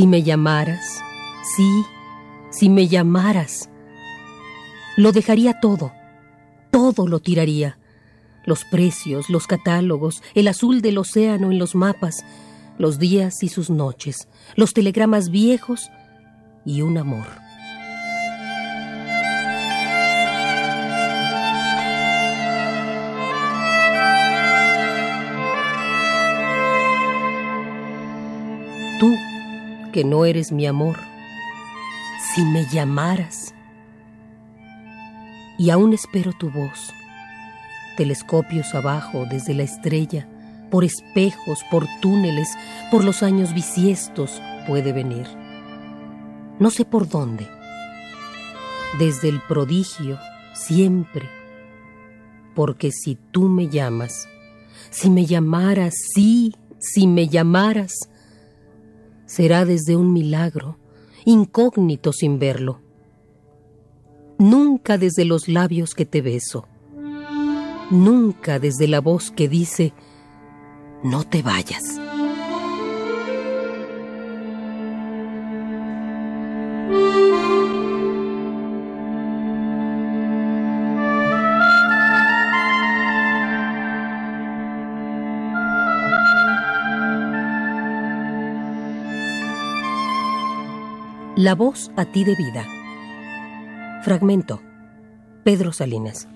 Si me llamaras, sí, si me llamaras, lo dejaría todo, todo lo tiraría. Los precios, los catálogos, el azul del océano en los mapas, los días y sus noches, los telegramas viejos y un amor. Tú, que no eres mi amor, si me llamaras. Y aún espero tu voz, telescopios abajo desde la estrella, por espejos, por túneles, por los años bisiestos puede venir. No sé por dónde. Desde el prodigio, siempre. Porque si tú me llamas, si me llamaras, sí, si me llamaras, será desde un milagro, incógnito sin verlo. Nunca desde los labios que te beso, nunca desde la voz que dice, no te vayas. La voz a ti de vida. Fragmento. Pedro Salinas.